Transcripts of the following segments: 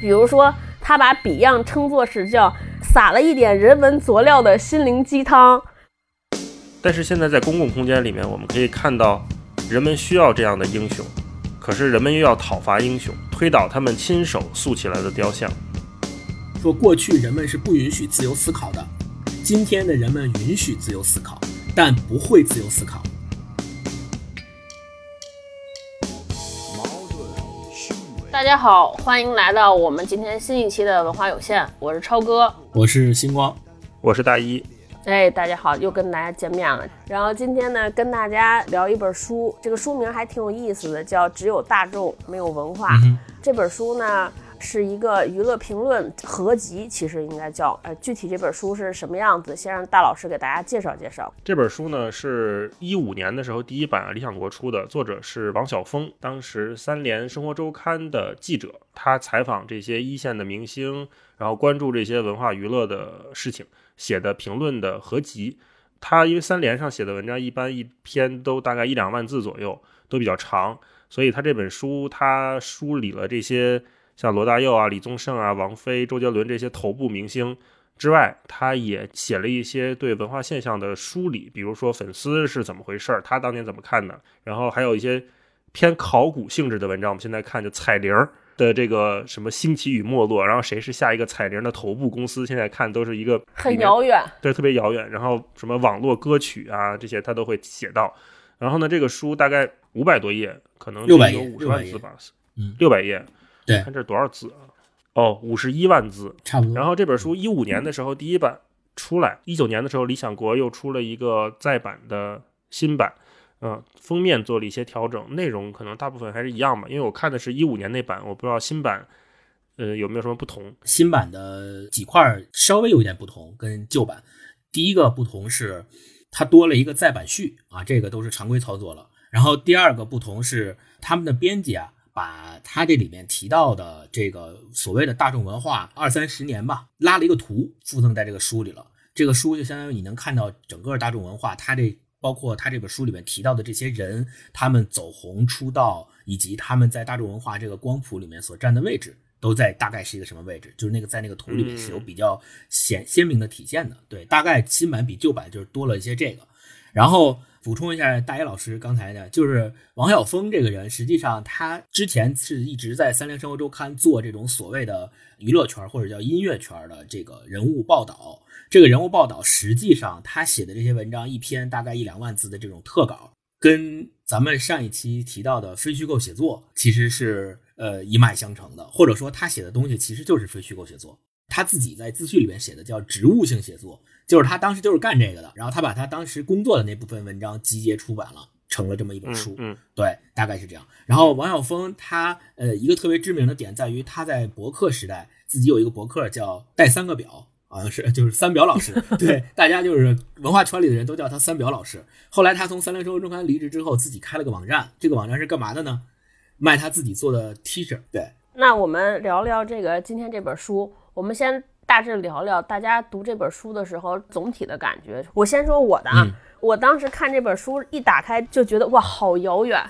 比如说，他把 Beyond 称作是叫撒了一点人文佐料的心灵鸡汤。但是现在在公共空间里面，我们可以看到，人们需要这样的英雄，可是人们又要讨伐英雄，推倒他们亲手塑起来的雕像。说过去人们是不允许自由思考的，今天的人们允许自由思考，但不会自由思考。大家好，欢迎来到我们今天新一期的文化有限，我是超哥，我是星光，我是大一。哎，大家好，又跟大家见面了。然后今天呢，跟大家聊一本书，这个书名还挺有意思的，叫《只有大众没有文化》。这本书呢。是一个娱乐评论合集，其实应该叫，呃，具体这本书是什么样子？先让大老师给大家介绍介绍。这本书呢，是一五年的时候第一版理想国出的，作者是王晓峰，当时三联生活周刊的记者，他采访这些一线的明星，然后关注这些文化娱乐的事情，写的评论的合集。他因为三联上写的文章一般一篇都大概一两万字左右，都比较长，所以他这本书他梳理了这些。像罗大佑啊、李宗盛啊、王菲、周杰伦这些头部明星之外，他也写了一些对文化现象的梳理，比如说粉丝是怎么回事儿，他当年怎么看的。然后还有一些偏考古性质的文章，我们现在看就彩铃的这个什么兴起与没落，然后谁是下一个彩铃的头部公司，现在看都是一个很遥远，对，特别遥远。然后什么网络歌曲啊这些他都会写到。然后呢，这个书大概五百多页，可能六百有五十万字吧，嗯，六百页。对，看这多少字啊？哦，五十一万字，差不多。然后这本书一五年的时候第一版出来，一九年的时候理想国又出了一个再版的新版，嗯，封面做了一些调整，内容可能大部分还是一样吧。因为我看的是一五年那版，我不知道新版，呃，有没有什么不同？新版的几块稍微有一点不同，跟旧版。第一个不同是它多了一个再版序啊，这个都是常规操作了。然后第二个不同是他们的编辑啊。把他这里面提到的这个所谓的大众文化二三十年吧，拉了一个图附赠在这个书里了。这个书就相当于你能看到整个大众文化，他这包括他这本书里面提到的这些人，他们走红出道，以及他们在大众文化这个光谱里面所占的位置，都在大概是一个什么位置？就是那个在那个图里面是有比较显鲜明的体现的。对，大概新版比旧版就是多了一些这个，然后。补充一下，大野老师刚才呢，就是王晓峰这个人，实际上他之前是一直在《三联生活周刊》做这种所谓的娱乐圈或者叫音乐圈的这个人物报道。这个人物报道，实际上他写的这些文章，一篇大概一两万字的这种特稿，跟咱们上一期提到的非虚构写作其实是呃一脉相承的，或者说他写的东西其实就是非虚构写作。他自己在自序里面写的叫植物性写作。就是他当时就是干这个的，然后他把他当时工作的那部分文章集结出版了，成了这么一本书。嗯，对，大概是这样。然后王晓峰他呃一个特别知名的点在于他在博客时代自己有一个博客叫带三个表，好像是就是三表老师。对，大家就是文化圈里的人都叫他三表老师。后来他从三联生活周刊离职之后，自己开了个网站，这个网站是干嘛的呢？卖他自己做的 T 恤。对，那我们聊聊这个今天这本书，我们先。大致聊聊大家读这本书的时候总体的感觉。我先说我的啊，我当时看这本书一打开就觉得哇，好遥远，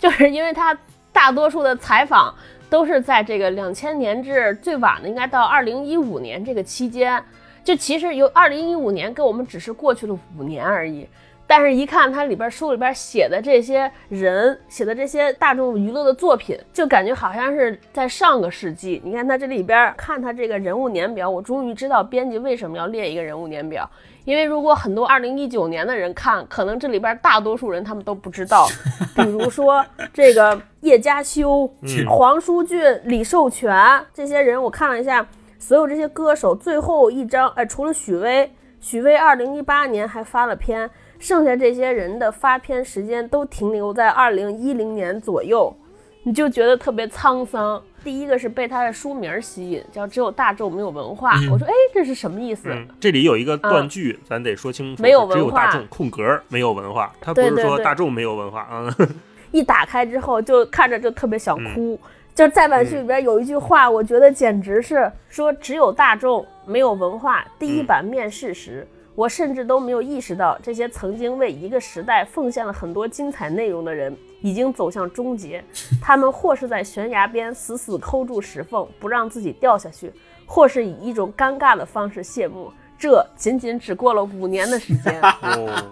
就是因为它大多数的采访都是在这个两千年至最晚的应该到二零一五年这个期间，就其实有二零一五年跟我们只是过去了五年而已。但是，一看它里边书里边写的这些人写的这些大众娱乐的作品，就感觉好像是在上个世纪。你看它这里边，看它这个人物年表，我终于知道编辑为什么要列一个人物年表。因为如果很多二零一九年的人看，可能这里边大多数人他们都不知道。比如说这个叶嘉修、黄舒骏、李寿全这些人，我看了一下，所有这些歌手最后一张，哎，除了许巍，许巍二零一八年还发了篇。剩下这些人的发片时间都停留在二零一零年左右，你就觉得特别沧桑。第一个是被他的书名吸引，叫“只有大众没有文化”。我说，哎，这是什么意思？这里有一个断句，咱得说清楚。没有文化，只有大众空格没有文化，他不是说大众没有文化啊。一打开之后，就看着就特别想哭。就再版序里边有一句话，我觉得简直是说“只有大众没有文化”。第一版面试时。我甚至都没有意识到，这些曾经为一个时代奉献了很多精彩内容的人，已经走向终结。他们或是在悬崖边死死抠住石缝，不让自己掉下去，或是以一种尴尬的方式谢幕。这仅仅只过了五年的时间。哦，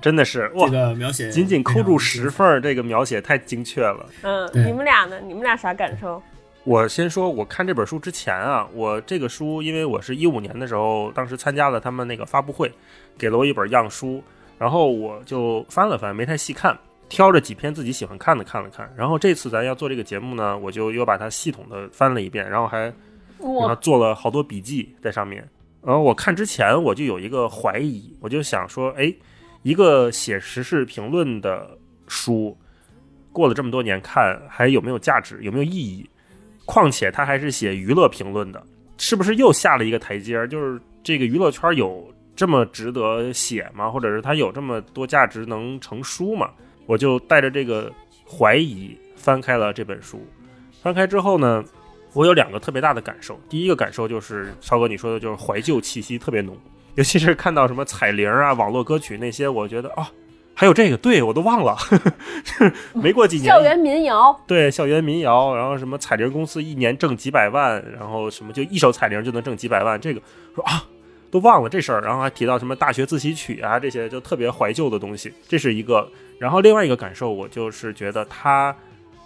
真的是哇这！个描写仅仅抠住石非缝儿，这个描写太精确了。嗯，你们俩呢？你们俩啥感受？我先说，我看这本书之前啊，我这个书，因为我是一五年的时候，当时参加了他们那个发布会，给了我一本样书，然后我就翻了翻，没太细看，挑着几篇自己喜欢看的看了看。然后这次咱要做这个节目呢，我就又把它系统的翻了一遍，然后还然后，做了好多笔记在上面。然后我看之前我就有一个怀疑，我就想说，哎，一个写时事评论的书，过了这么多年看还有没有价值，有没有意义？况且他还是写娱乐评论的，是不是又下了一个台阶？就是这个娱乐圈有这么值得写吗？或者是它有这么多价值能成书吗？我就带着这个怀疑翻开了这本书。翻开之后呢，我有两个特别大的感受。第一个感受就是超哥你说的，就是怀旧气息特别浓，尤其是看到什么彩铃啊、网络歌曲那些，我觉得啊，还有这个，对我都忘了，没过几年，校园民谣，对校园民谣，然后什么彩铃公司一年挣几百万，然后什么就一首彩铃就能挣几百万，这个说啊都忘了这事儿，然后还提到什么大学自习曲啊这些就特别怀旧的东西，这是一个。然后另外一个感受，我就是觉得他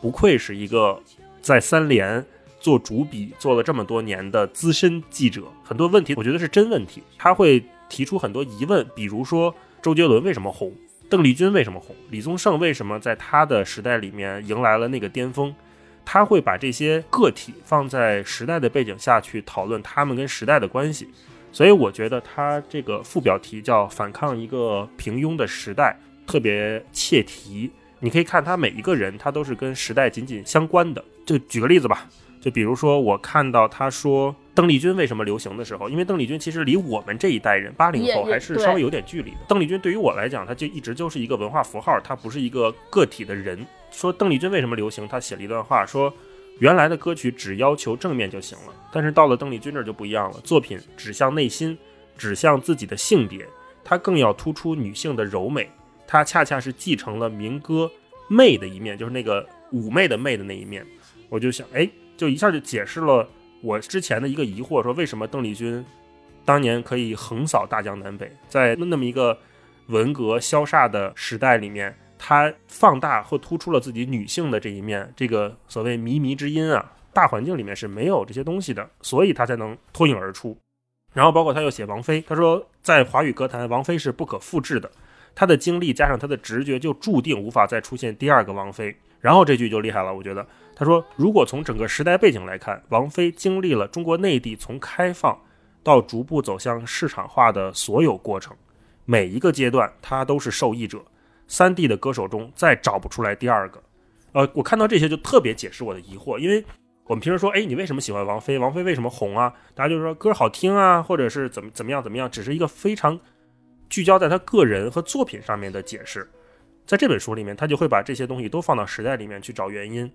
不愧是一个在三联做主笔做了这么多年的资深记者，很多问题我觉得是真问题，他会提出很多疑问，比如说周杰伦为什么红，邓丽君为什么红，李宗盛为什么在他的时代里面迎来了那个巅峰，他会把这些个体放在时代的背景下去讨论他们跟时代的关系，所以我觉得他这个副标题叫“反抗一个平庸的时代”，特别切题。你可以看他每一个人，他都是跟时代紧紧相关的。就举个例子吧，就比如说我看到他说邓丽君为什么流行的时候，因为邓丽君其实离我们这一代人八零后还是稍微有点距离的。邓丽君对于我来讲，她就一直就是一个文化符号，她不是一个个体的人。说邓丽君为什么流行，他写了一段话说。原来的歌曲只要求正面就行了，但是到了邓丽君这儿就不一样了，作品指向内心，指向自己的性别，它更要突出女性的柔美，它恰恰是继承了民歌媚的一面，就是那个妩媚的媚的那一面。我就想，哎，就一下就解释了我之前的一个疑惑，说为什么邓丽君当年可以横扫大江南北，在那么一个文革消煞的时代里面，她放大或突出了自己女性的这一面，这个所谓靡靡之音啊，大环境里面是没有这些东西的，所以她才能脱颖而出。然后包括他又写王菲，他说在华语歌坛，王菲是不可复制的，她的经历加上她的直觉，就注定无法再出现第二个王菲。然后这句就厉害了，我觉得他说，如果从整个时代背景来看，王菲经历了中国内地从开放到逐步走向市场化的所有过程，每一个阶段她都是受益者。三 D 的歌手中再找不出来第二个。呃，我看到这些就特别解释我的疑惑，因为我们平时说，哎，你为什么喜欢王菲？王菲为什么红啊？大家就说歌好听啊，或者是怎么怎么样怎么样，只是一个非常聚焦在他个人和作品上面的解释。在这本书里面，他就会把这些东西都放到时代里面去找原因。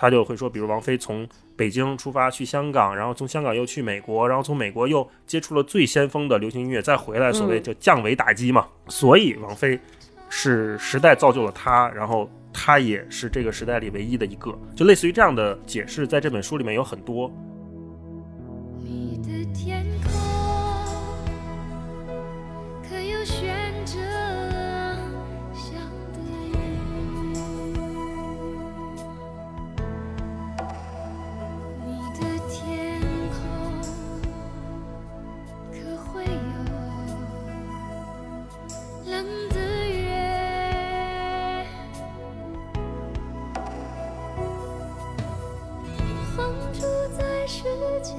他就会说，比如王菲从北京出发去香港，然后从香港又去美国，然后从美国又接触了最先锋的流行音乐，再回来，所谓就降维打击嘛。所以王菲是时代造就了她，然后她也是这个时代里唯一的一个，就类似于这样的解释，在这本书里面有很多。你的天世界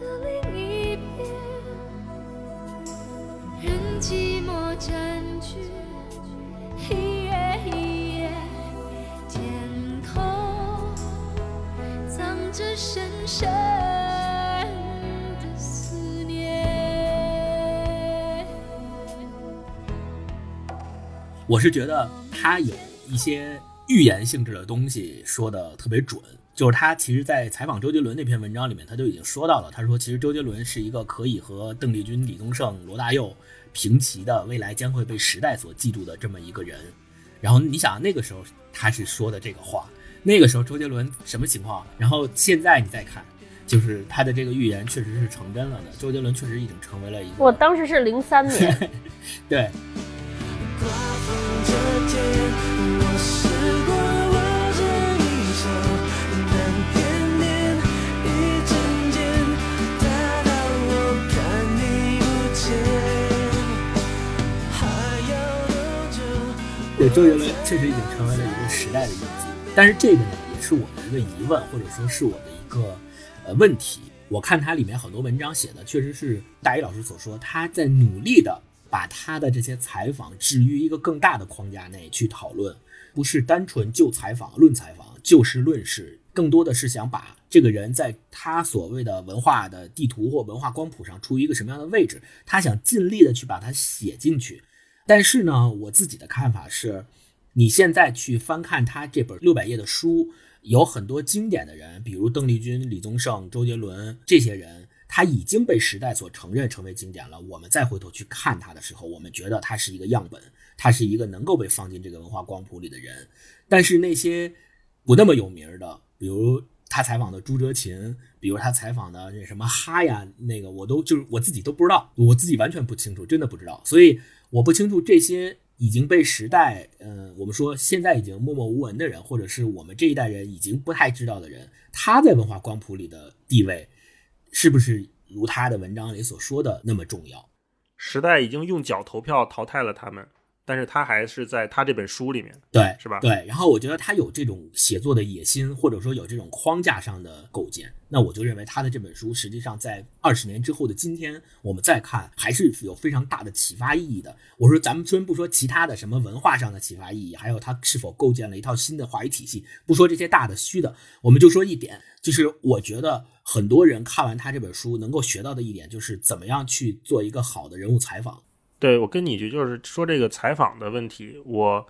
的另一边，任寂寞占据一夜一夜，天空藏着深深的思念。我是觉得他有一些预言性质的东西说的特别准。就是他其实，在采访周杰伦那篇文章里面，他就已经说到了。他说，其实周杰伦是一个可以和邓丽君、李宗盛、罗大佑平齐的，未来将会被时代所记住的这么一个人。然后你想，那个时候他是说的这个话，那个时候周杰伦什么情况？然后现在你再看，就是他的这个预言确实是成真了的。周杰伦确实已经成为了一个，我当时是零三年，对，对，周杰伦确实已经成为了一个时代的印记。但是这个呢，也是我的一个疑问，或者说是我的一个呃问题。我看他里面很多文章写的，确实是大一老师所说，他在努力的把他的这些采访置于一个更大的框架内去讨论，不是单纯就采访论采访，就事论事，更多的是想把这个人在他所谓的文化的地图或文化光谱上处于一个什么样的位置，他想尽力的去把它写进去。但是呢，我自己的看法是，你现在去翻看他这本六百页的书，有很多经典的人，比如邓丽君、李宗盛、周杰伦这些人，他已经被时代所承认成为经典了。我们再回头去看他的时候，我们觉得他是一个样本，他是一个能够被放进这个文化光谱里的人。但是那些不那么有名的，比如他采访的朱哲琴，比如他采访的那什么哈呀，那个我都就是我自己都不知道，我自己完全不清楚，真的不知道。所以我不清楚这些已经被时代，嗯、我们说现在已经默默无闻的人，或者是我们这一代人已经不太知道的人，他在文化光谱里的地位，是不是如他的文章里所说的那么重要？时代已经用脚投票淘汰了他们，但是他还是在他这本书里面，对，是吧？对，然后我觉得他有这种写作的野心，或者说有这种框架上的构建，那我就认为他的这本书实际上在二十年之后的今天，我们再看还是有非常大的启发意义的。我说咱们先不说其他的什么文化上的启发意义，还有他是否构建了一套新的话语体系，不说这些大的虚的，我们就说一点，就是我觉得很多人看完他这本书能够学到的一点，就是怎么样去做一个好的人物采访。对我跟你一句，就是说这个采访的问题，我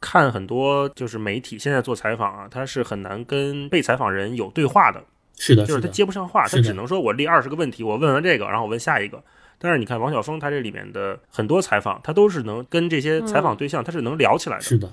看很多就是媒体现在做采访啊，他是很难跟被采访人有对话的，是的，就是他接不上话，他只能说我列二十个问题，我问完这个，然后我问下一个。但是你看王晓峰他这里面的很多采访，他都是能跟这些采访对象，他是能聊起来的，是的，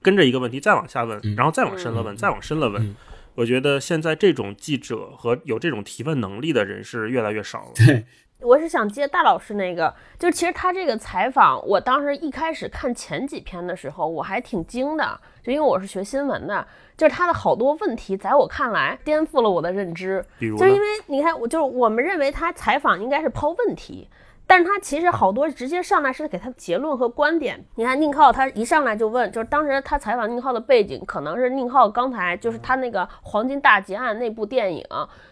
跟着一个问题再往下问，嗯然后再往深了问，嗯再往深了问。嗯我觉得现在这种记者和有这种提问能力的人是越来越少了。对，我是想接大老师那个，就是其实他这个采访，我当时一开始看前几篇的时候，我还挺惊的，就因为我是学新闻的，就是他的好多问题，在我看来颠覆了我的认知。比如就是因为你看，我就是我们认为他采访应该是抛问题，但是他其实好多直接上来是给他结论和观点。你看宁浩他一上来就问，就是当时他采访宁浩的背景，可能是宁浩刚才就是他那个《黄金大劫案》那部电影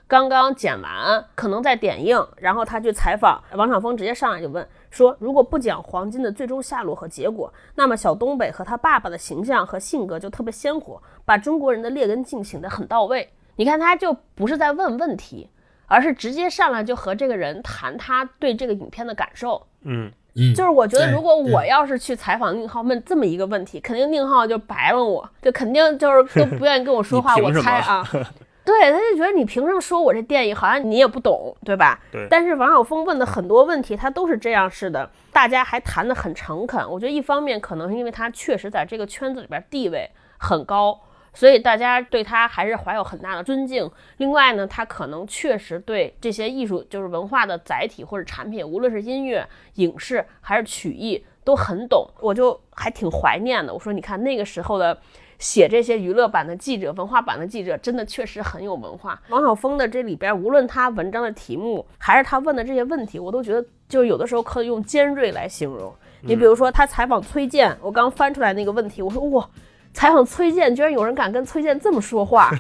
刚刚剪完，可能在点映，然后他去采访王晓峰，直接上来就问说，如果不讲黄金的最终下落和结果，那么小东北和他爸爸的形象和性格就特别鲜活，把中国人的劣根性显得很到位。你看他就不是在问问题，而是直接上来就和这个人谈他对这个影片的感受。嗯，嗯，就是我觉得，如果我要是去采访宁浩问这么一个问题，肯定宁浩就白了我，就肯定就是都不愿意跟我说话。我猜啊，对，他就觉得你凭什么说我这电影好像你也不懂，对吧？对但是王晓峰问的很多问题，他都是这样式的，大家还谈得很诚恳。我觉得一方面可能是因为他确实在这个圈子里边地位很高，所以大家对他还是怀有很大的尊敬。另外呢，他可能确实对这些艺术就是文化的载体或者产品，无论是音乐、影视还是曲艺，都很懂。我就还挺怀念的。我说，你看那个时候的。写这些娱乐版的记者、文化版的记者，真的确实很有文化。王晓峰的这里边，无论他文章的题目，还是他问的这些问题，我都觉得就有的时候可以用尖锐来形容。你比如说他采访崔健，我刚翻出来那个问题，我说哇，采访崔健，居然有人敢跟崔健这么说话。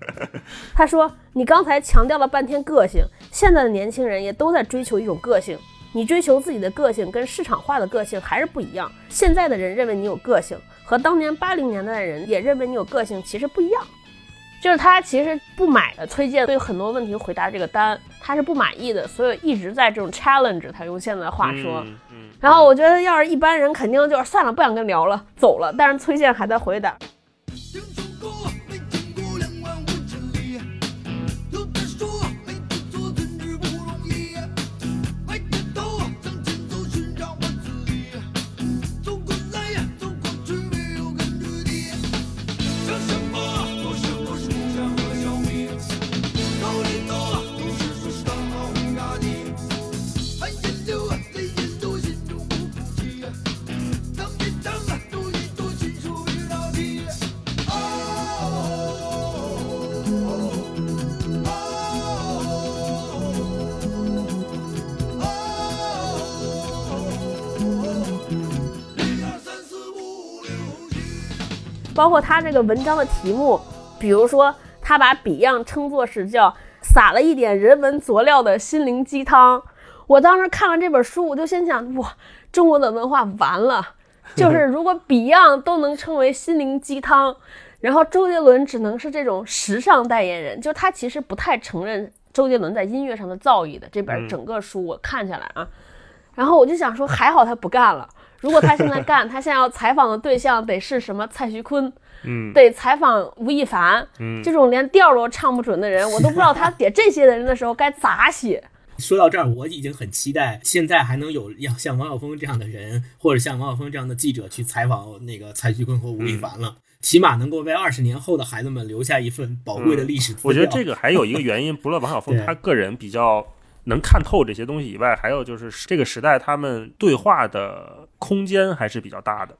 他说：“你刚才强调了半天个性，现在的年轻人也都在追求一种个性。你追求自己的个性，跟市场化的个性还是不一样。现在的人认为你有个性，和当年八零年代的人也认为你有个性，其实不一样。就是他其实不买的崔健对很多问题回答这个单，他是不满意的，所以一直在这种 challenge 他用现在的话说。嗯嗯，然后我觉得要是一般人肯定就是算了，不想跟聊了，走了。但是崔健还在回答。包括他这个文章的题目，比如说他把 Beyond 称作是叫撒了一点人文佐料的心灵鸡汤。我当时看完这本书，我就心想，哇，中国的文化完了。就是如果 Beyond 都能称为心灵鸡汤，然后周杰伦只能是这种时尚代言人，就他其实不太承认周杰伦在音乐上的造诣的。这本嗯整个书我看下来啊，然后我就想说，还好他不干了。如果他现在干，他现在要采访的对象得是什么蔡徐坤，嗯。得采访吴亦凡，嗯。这种连调儿都唱不准的人，我都不知道他写这些人的时候该咋写。说到这儿，我已经很期待现在还能有像像王晓峰这样的人，或者像王晓峰这样的记者去采访那个蔡徐坤和吴亦凡了，起码能够为二十年后的孩子们留下一份宝贵的历史资料。我觉得这个还有一个原因，除了王晓峰他个人比较能看透这些东西以外，还有就是这个时代他们对话的空间还是比较大的。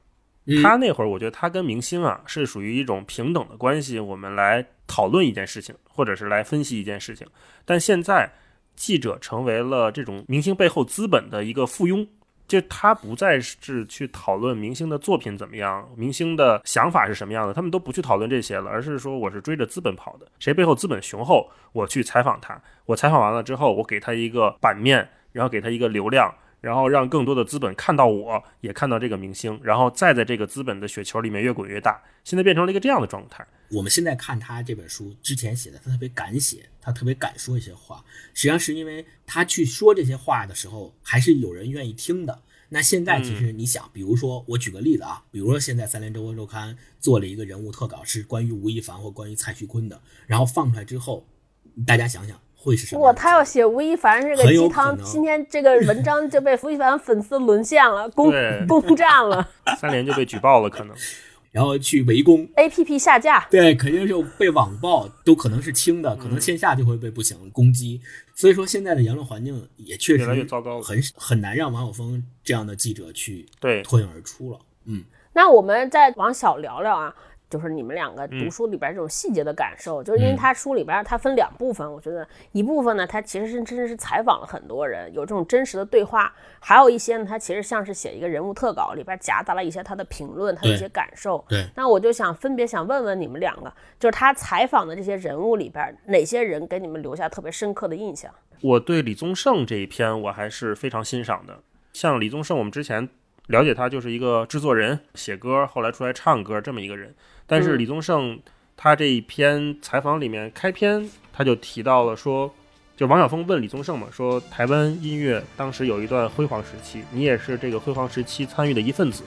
嗯他那会儿，我觉得他跟明星啊是属于一种平等的关系，我们来讨论一件事情，或者是来分析一件事情。但现在记者成为了这种明星背后资本的一个附庸，就他不再是去讨论明星的作品怎么样，明星的想法是什么样的，他们都不去讨论这些了，而是说我是追着资本跑的，谁背后资本雄厚，我去采访他，我采访完了之后，我给他一个版面，然后给他一个流量。然后让更多的资本看到我，也看到这个明星，然后再在这个资本的雪球里面越滚越大。现在变成了一个这样的状态。我们现在看他这本书之前写的，他特别敢写，他特别敢说一些话，实际上是因为他去说这些话的时候，还是有人愿意听的。那现在其实你想，比如说我举个例子啊，比如说现在三联周刊周刊做了一个人物特稿，是关于吴亦凡或关于蔡徐坤的，然后放出来之后，大家想想会是什么哇，他要写吴亦凡这个鸡汤今天这个文章就被吴亦凡粉丝沦陷了，攻 攻占了 三连就被举报了，可能。然后去围攻，，APP 下架。对，肯定就被网暴，都可能是轻的，可能线下就会被不行攻击。所以说，现在的言论环境也确实越来越糟糕了很很难让王晓峰这样的记者去对脱颖而出了。嗯，那我们再往小聊聊啊，就是你们两个嗯读书里边这种细节的感受，就是因为他书里边它分两部分，我觉得一部分呢，它其实是真的是采访了很多人，有这种真实的对话；还有一些呢，它其实像是写一个人物特稿，里边夹杂了一些他的评论，他的一些感受。对，那我就想分别想问问你们两个，就是他采访的这些人物里边，哪些人给你们留下特别深刻的印象？我对李宗盛这一篇我还是非常欣赏的。像李宗盛，我们之前了解他就是一个制作人，写歌，后来出来唱歌这么一个人。但是嗯李宗盛他这一篇采访里面开篇他就提到了说，就王晓峰问李宗盛嘛，说台湾音乐当时有一段辉煌时期，你也是这个辉煌时期参与的一份子。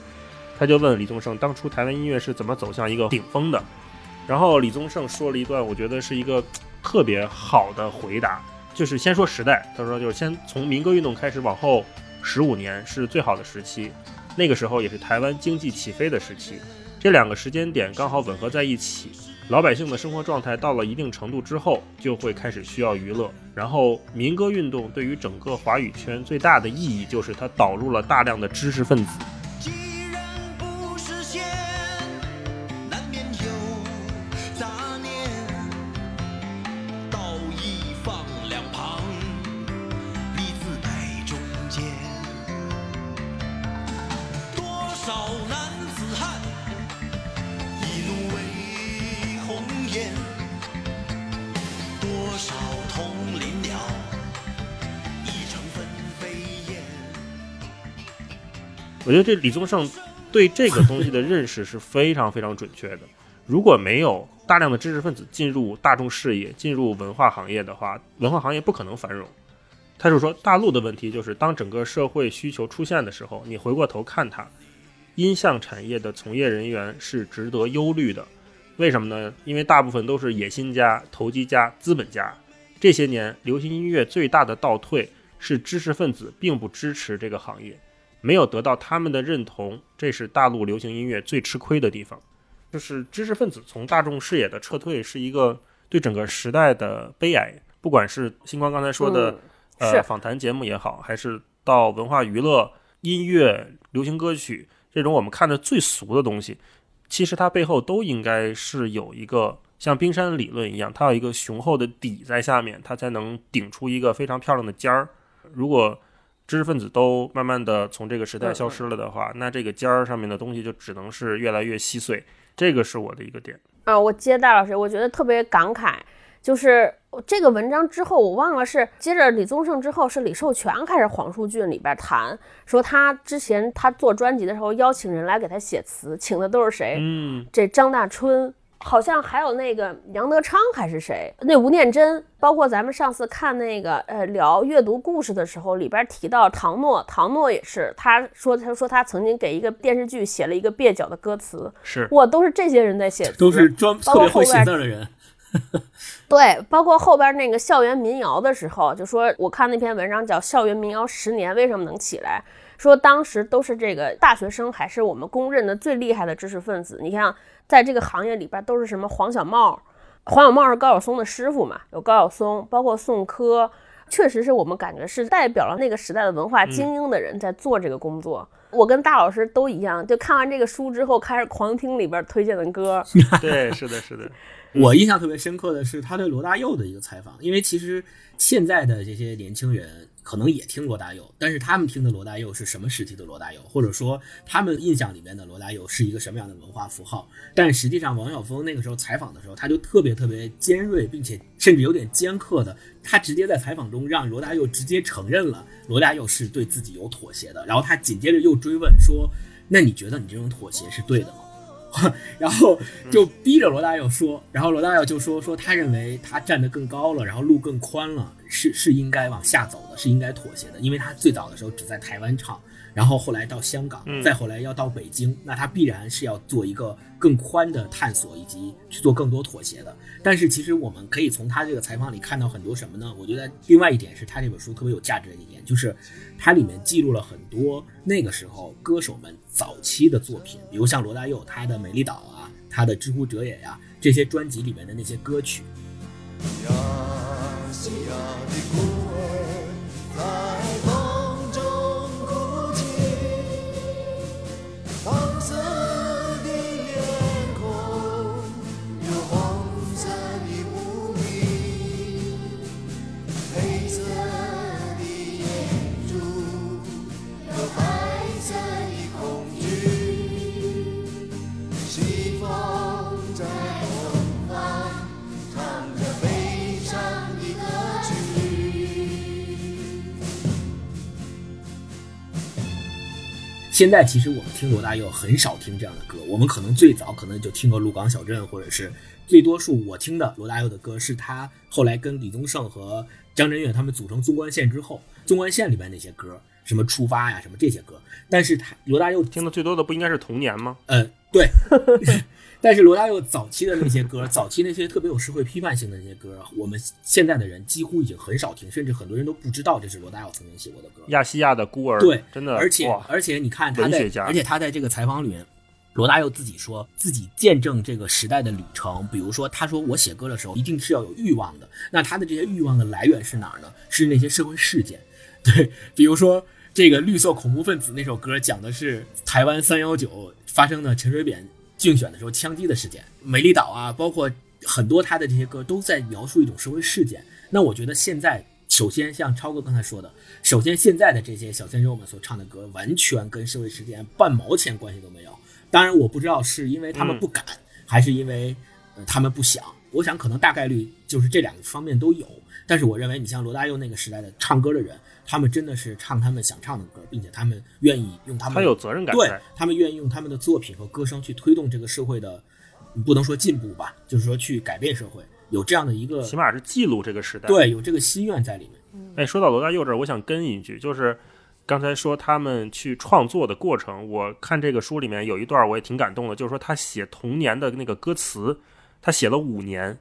他就问李宗盛，当初台湾音乐是怎么走向一个顶峰的？然后李宗盛说了一段，我觉得是一个特别好的回答，就是先说时代，他说就是先从民歌运动开始往后十五年是最好的时期，那个时候也是台湾经济起飞的时期，这两个时间点刚好吻合在一起。老百姓的生活状态到了一定程度之后，就会开始需要娱乐。然后，民歌运动对于整个华语圈最大的意义，就是它导入了大量的知识分子。我觉得这李宗盛对这个东西的认识是非常非常准确的。如果没有大量的知识分子进入大众视野、进入文化行业的话，文化行业不可能繁荣。他就说，大陆的问题就是，当整个社会需求出现的时候，你回过头看它，音像产业的从业人员是值得忧虑的。为什么呢？因为大部分都是野心家、投机家、资本家。这些年，流行音乐最大的倒退是知识分子并不支持这个行业。没有得到他们的认同，这是大陆流行音乐最吃亏的地方。就是知识分子从大众视野的撤退，是一个对整个时代的悲哀。不管是星光刚才说的、嗯呃访谈节目也好，还是到文化娱乐、音乐、流行歌曲这种我们看的最俗的东西，其实它背后都应该是有一个像冰山理论一样，它有一个雄厚的底在下面，它才能顶出一个非常漂亮的尖儿。如果知识分子都慢慢的从这个时代消失了的话，那这个尖儿上面的东西就只能是越来越稀碎。这个是我的一个点。啊，我接戴老师，我觉得特别感慨，就是这个文章之后，我忘了是接着李宗盛之后是李寿全开始黄舒骏里边谈说他之前他做专辑的时候邀请人来给他写词，请的都是谁？嗯，这张大春，好像还有那个杨德昌还是谁？那吴念真，包括咱们上次看那个呃聊阅读故事的时候，里边提到唐诺，唐诺也是，他说他说他曾经给一个电视剧写了一个蹩脚的歌词，是哇，都是这些人在写词，都是专包特别会写字儿的人。对，包括后边那个校园民谣的时候，就说我看那篇文章叫《校园民谣十年为什么能起来》，说当时都是这个大学生，还是我们公认的最厉害的知识分子。你看，在这个行业里边，都是什么黄小茂，黄小茂是高晓松的师傅嘛，有高晓松，包括宋柯，确实是我们感觉是代表了那个时代的文化精英的人在做这个工作。我跟大老师都一样，就看完这个书之后，开始狂听里边推荐的歌。对，是的，是的，我印象特别深刻的是他对罗大佑的一个采访，因为其实现在的这些年轻人可能也听罗大佑，但是他们听的罗大佑是什么时期的罗大佑，或者说他们印象里面的罗大佑是一个什么样的文化符号？但实际上，王晓峰那个时候采访的时候，他就特别特别尖锐，并且甚至有点尖刻的，他直接在采访中让罗大佑直接承认了罗大佑是对自己有妥协的，然后他紧接着又追问说：“那你觉得你这种妥协是对的吗？” 然后就逼着罗大佑说，然后罗大佑就说说他认为他站得更高了，然后路更宽了，是是应该往下走的，是应该妥协的，因为他最早的时候只在台湾唱，然后后来到香港，嗯再后来要到北京，那他必然是要做一个更宽的探索，以及去做更多妥协的。但是其实我们可以从他这个采访里看到很多什么呢？我觉得另外一点是他这本书特别有价值的一点，就是它里面记录了很多那个时候歌手们早期的作品，比如像罗大佑他的《美丽岛》啊，他的《知乎者也》呀，这些专辑里面的那些歌曲。亚现在其实我们听罗大佑很少听这样的歌，我们可能最早可能就听过《鹿港小镇》，或者是最多数我听的罗大佑的歌是他后来跟李宗盛和张震岳他们组成纵贯线之后，纵贯线里边那些歌，什么出发呀，什么这些歌，但是他罗大佑听的最多的不应该是童年吗？嗯，对，但是罗大佑早期的那些歌，早期那些特别有社会批判性的那些歌，我们现在的人几乎已经很少听，甚至很多人都不知道这是罗大佑曾经写过的歌。亚细亚的孤儿，对，真的，而且，而且你看他在而且他在这个采访里面，罗大佑自己说自己见证这个时代的旅程。比如说，他说我写歌的时候一定是要有欲望的。那他的这些欲望的来源是哪儿呢？是那些社会事件。对，比如说这个绿色恐怖分子那首歌讲的是台湾三幺九发生的陈水扁竞选的时候枪击的事件，美丽岛啊，包括很多他的这些歌都在描述一种社会事件。那我觉得现在，首先像超哥刚才说的，首先现在的这些小鲜肉们所唱的歌，完全跟社会事件半毛钱关系都没有。当然，我不知道是因为他们不敢，还是因为呃他们不想。我想可能大概率就是这两个方面都有。但是我认为，你像罗大佑那个时代的唱歌的人，他们真的是唱他们想唱的歌，并且他们愿意用他们他有责任感对。他们愿意用他们的作品和歌声去推动这个社会的，嗯不能说进步吧，就是说去改变社会，有这样的一个起码是记录这个时代。，对有这个心愿在里面。哎，说到罗大佑这儿，我想跟一句，就是刚才说他们去创作的过程，我看这个书里面有一段我也挺感动的，就是说他写童年的那个歌词，他写了五年。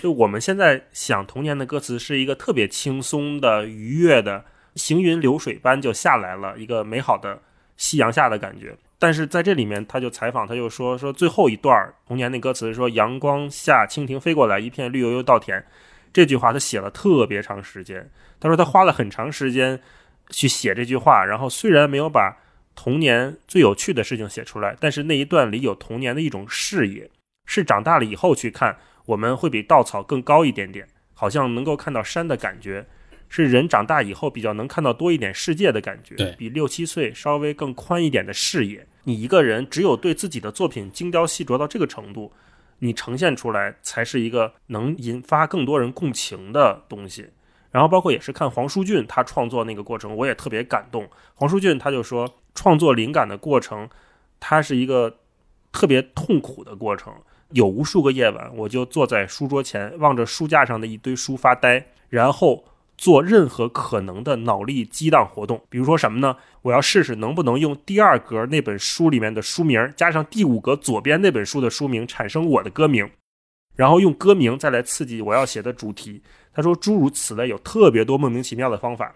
就我们现在想童年的歌词是一个特别轻松的、愉悦的，行云流水般就下来了，一个美好的夕阳下的感觉。但是在这里面，他就采访，他就说说最后一段童年那歌词说阳光下蜻蜓飞过来，一片绿油油稻田。这句话他写了特别长时间，他说他花了很长时间去写这句话，然后虽然没有把童年最有趣的事情写出来，但是那一段里有童年的一种视野，是长大了以后去看，我们会比稻草更高一点点，好像能够看到山的感觉，是人长大以后比较能看到多一点世界的感觉，比六七岁稍微更宽一点的视野。你一个人只有对自己的作品精雕细琢到这个程度，你呈现出来才是一个能引发更多人共情的东西。然后包括也是看黄舒骏他创作那个过程，我也特别感动。黄舒骏他就说，创作灵感的过程，它是一个特别痛苦的过程。有无数个夜晚，我就坐在书桌前，望着书架上的一堆书发呆，然后做任何可能的脑力激荡活动。比如说什么呢？我要试试能不能用第二格那本书里面的书名，加上第五格左边那本书的书名，产生我的歌名，然后用歌名再来刺激我要写的主题。他说，诸如此类有特别多莫名其妙的方法。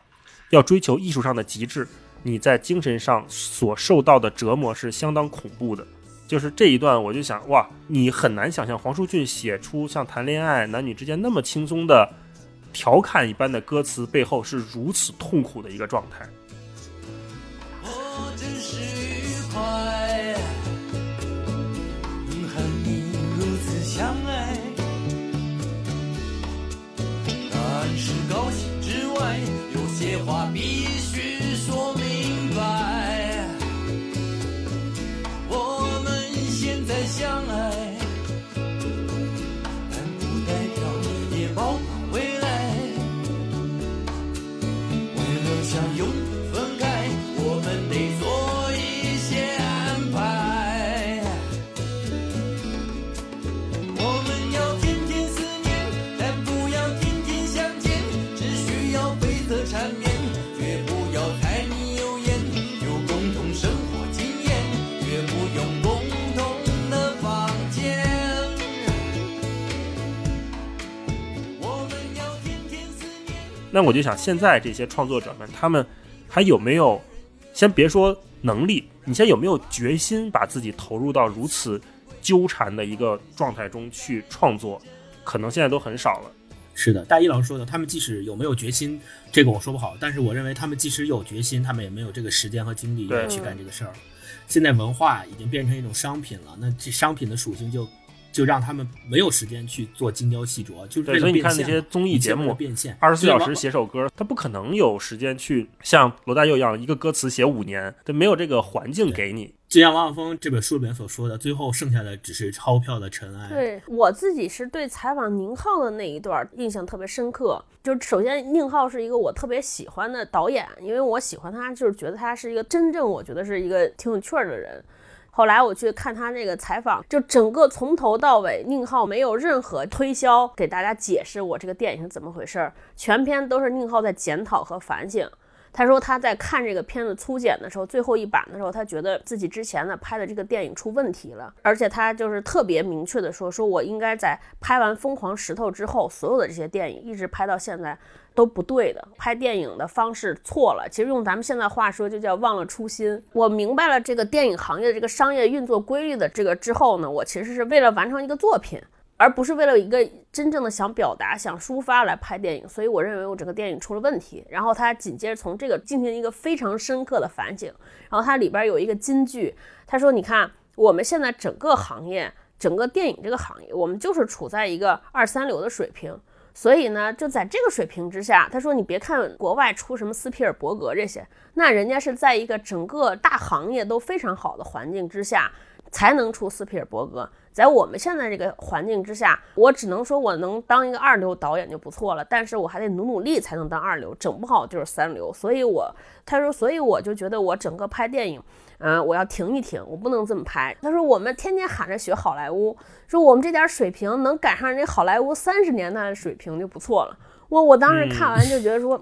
要追求艺术上的极致，你在精神上所受到的折磨是相当恐怖的。就是这一段，我就想，哇，你很难想象黄舒骏写出像谈恋爱、男女之间那么轻松的调侃一般的歌词背后是如此痛苦的一个状态。我真是愉快，能和你如此相爱。但是高兴之外，有些话必须说相那我就想，现在这些创作者们，他们还有没有？先别说能力，你先有没有决心把自己投入到如此纠缠的一个状态中去创作？可能现在都很少了。是的，大一老师说的，他们即使有没有决心，这个我说不好，但是我认为他们即使有决心，他们也没有这个时间和精力去干这个事儿。现在文化已经变成一种商品了，那这商品的属性就就让他们没有时间去做精雕细琢，就是对，为了所以你看那些综艺节目，变现，二十四小时写首歌，他不可能有时间去像罗大佑一样一个歌词写五年，对，没有这个环境给你。就像王晓峰这本书里面所说的，最后剩下的只是钞票的尘埃。对我自己是对采访宁浩的那一段印象特别深刻。就是首先，宁浩是一个我特别喜欢的导演，因为我喜欢他，就是觉得他是一个真正我觉得是一个挺有趣儿的人。后来我去看他那个采访，就整个从头到尾，宁浩没有任何推销，给大家解释我这个电影是怎么回事儿，全篇都是宁浩在检讨和反省。他说他在看这个片子粗剪的时候，最后一版的时候，他觉得自己之前呢拍的这个电影出问题了，而且他就是特别明确的说，说我应该在拍完《疯狂石头》之后，所有的这些电影一直拍到现在都不对的，拍电影的方式错了。其实用咱们现在话说，就叫忘了初心。我明白了这个电影行业的这个商业运作规律的这个之后呢，我其实是为了完成一个作品。而不是为了一个真正的想表达、想抒发来拍电影，所以我认为我整个电影出了问题。然后他紧接着从这个进行一个非常深刻的反省。然后他里边有一个金句，他说：“你看，我们现在整个行业，整个电影这个行业，我们就是处在一个二三流的水平。所以呢，就在这个水平之下，他说你别看国外出什么斯皮尔伯格这些，那人家是在一个整个大行业都非常好的环境之下，才能出斯皮尔伯格。”在我们现在这个环境之下，我只能说我能当一个二流导演就不错了，但是我还得努努力才能当二流，整不好就是三流。所以我他说，所以我就觉得我整个拍电影，嗯、我要停一停，我不能这么拍。他说我们天天喊着学好莱坞，说我们这点水平能赶上人家好莱坞三十年代的水平就不错了。我我当时看完就觉得说，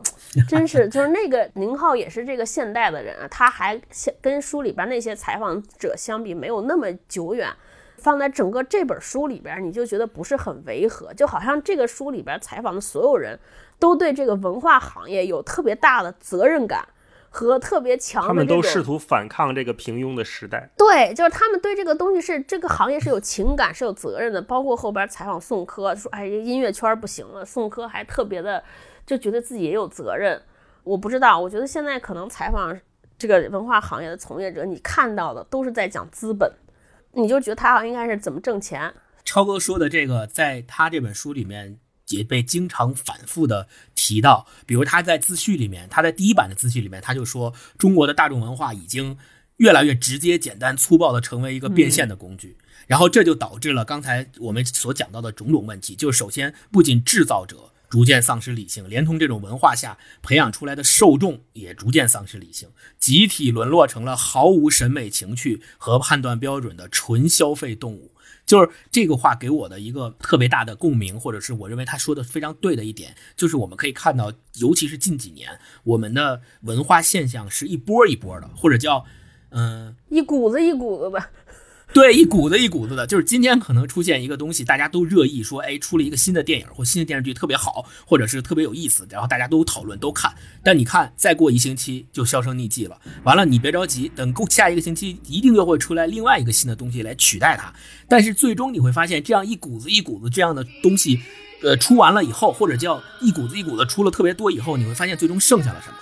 真是就是那个宁浩也是这个现代的人啊，他还相跟书里边那些采访者相比没有那么久远。放在整个这本书里边，你就觉得不是很违和，就好像这个书里边采访的所有人都对这个文化行业有特别大的责任感和特别强的他们都试图反抗这个平庸的时代。对，就是他们对这个东西是这个行业是有情感、是有责任的。包括后边采访宋柯，说哎，音乐圈不行了，宋柯还特别的就觉得自己也有责任。我不知道，我觉得现在可能采访这个文化行业的从业者，你看到的都是在讲资本，你就觉得他好像应该是怎么挣钱。超哥说的这个，在他这本书里面也被经常反复的提到。比如他在自序里面，他在第一版的自序里面，他就说中国的大众文化已经越来越直接、简单、粗暴的成为一个变现的工具。然后这就导致了刚才我们所讲到的种种问题，就是首先不仅制造者逐渐丧失理性，连同这种文化下培养出来的受众也逐渐丧失理性，集体沦落成了毫无审美情趣和判断标准的纯消费动物。就是这个话给我的一个特别大的共鸣，或者是我认为他说的非常对的一点，就是我们可以看到，尤其是近几年，我们的文化现象是一波一波的，或者叫嗯。一股子一股子的。对，一股子一股子的，就是今天可能出现一个东西，大家都热议说，哎，出了一个新的电影或新的电视剧特别好，或者是特别有意思，然后大家都讨论都看。但你看，再过一星期就销声匿迹了。完了，你别着急，等过下一个星期，一定又会出来另外一个新的东西来取代它。但是最终你会发现，这样一股子一股子这样的东西，呃，出完了以后，或者叫一股子一股子出了特别多以后，你会发现最终剩下了什么？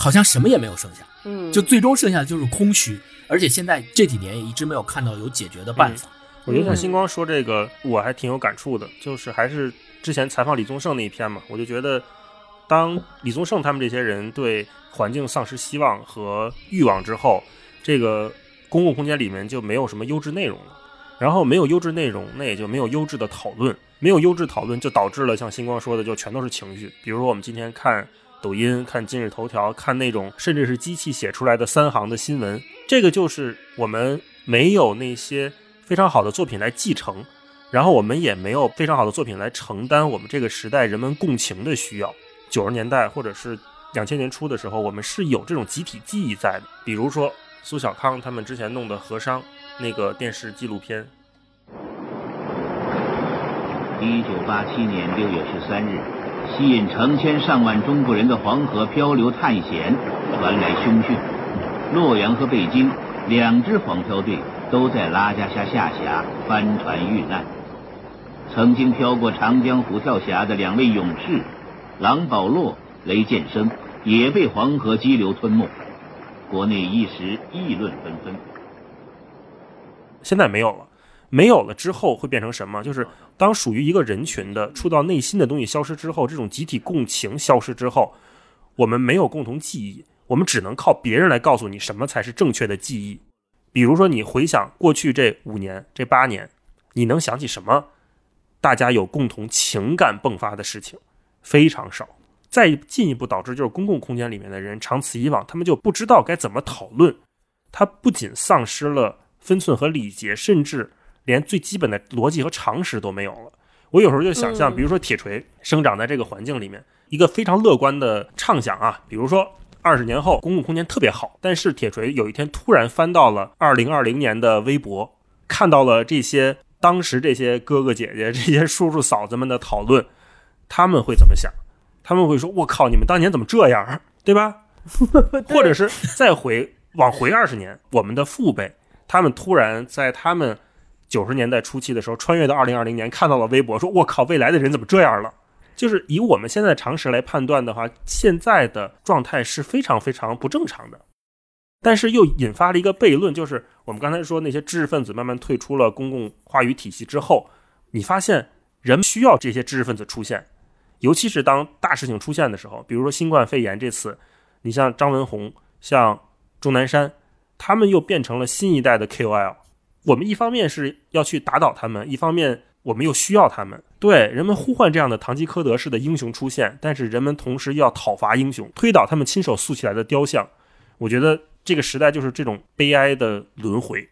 就好像什么也没有剩下，嗯，就最终剩下的就是空虚。而且现在这几年也一直没有看到有解决的办法。我觉得像星光说这个，我还挺有感触的。就是还是之前采访李宗盛那一篇嘛，我就觉得，当李宗盛他们这些人对环境丧失希望和欲望之后，这个公共空间里面就没有什么优质内容了。然后没有优质内容，那也就没有优质的讨论。没有优质讨论，就导致了像星光说的，就全都是情绪。比如说我们今天看。抖音看今日头条，看那种甚至是机器写出来的三行的新闻，这个就是我们没有那些非常好的作品来继承，然后我们也没有非常好的作品来承担我们这个时代人们共情的需要。九十年代或者是两千年初的时候，我们是有这种集体记忆在的，比如说苏小康他们之前弄的《和商》那个电视纪录片。一九八七年六月十三日。吸引成千上万中国人的黄河漂流探险传来凶讯，洛阳和北京两支黄漂队都在拉加夏下峡翻船遇难。曾经漂过长江虎跳峡的两位勇士郎保洛、雷建生也被黄河激流吞没，国内一时议论纷纷。现在没有了。没有了之后会变成什么？就是当属于一个人群的触到内心的东西消失之后，这种集体共情消失之后，我们没有共同记忆，我们只能靠别人来告诉你什么才是正确的记忆。比如说，你回想过去这五年、这八年，你能想起什么？大家有共同情感迸发的事情非常少。再进一步导致，就是公共空间里面的人长此以往，他们就不知道该怎么讨论。他不仅丧失了分寸和礼节，甚至。连最基本的逻辑和常识都没有了。我有时候就想象，比如说铁锤生长在这个环境里面，一个非常乐观的畅想啊，比如说二十年后公共空间特别好，但是铁锤有一天突然翻到了二零二零年的微博，看到了这些当时这些哥哥姐姐、这些叔叔嫂子们的讨论，他们会怎么想？他们会说：“我靠，你们当年怎么这样？对吧？”或者是再回往回二十年，我们的父辈，他们突然在他们。九十年代初期的时候，穿越到二零二零年，看到了微博，说：“我靠，未来的人怎么这样了？”就是以我们现在常识来判断的话，现在的状态是非常非常不正常的。但是又引发了一个悖论，就是我们刚才说那些知识分子慢慢退出了公共话语体系之后，你发现人需要这些知识分子出现，尤其是当大事情出现的时候，比如说新冠肺炎这次，你像张文宏、像钟南山，他们又变成了新一代的 KOL。我们一方面是要去打倒他们，一方面我们又需要他们。对人们呼唤这样的堂吉诃德式的英雄出现，但是人们同时要讨伐英雄，推倒他们亲手塑起来的雕像。我觉得这个时代就是这种悲哀的轮回。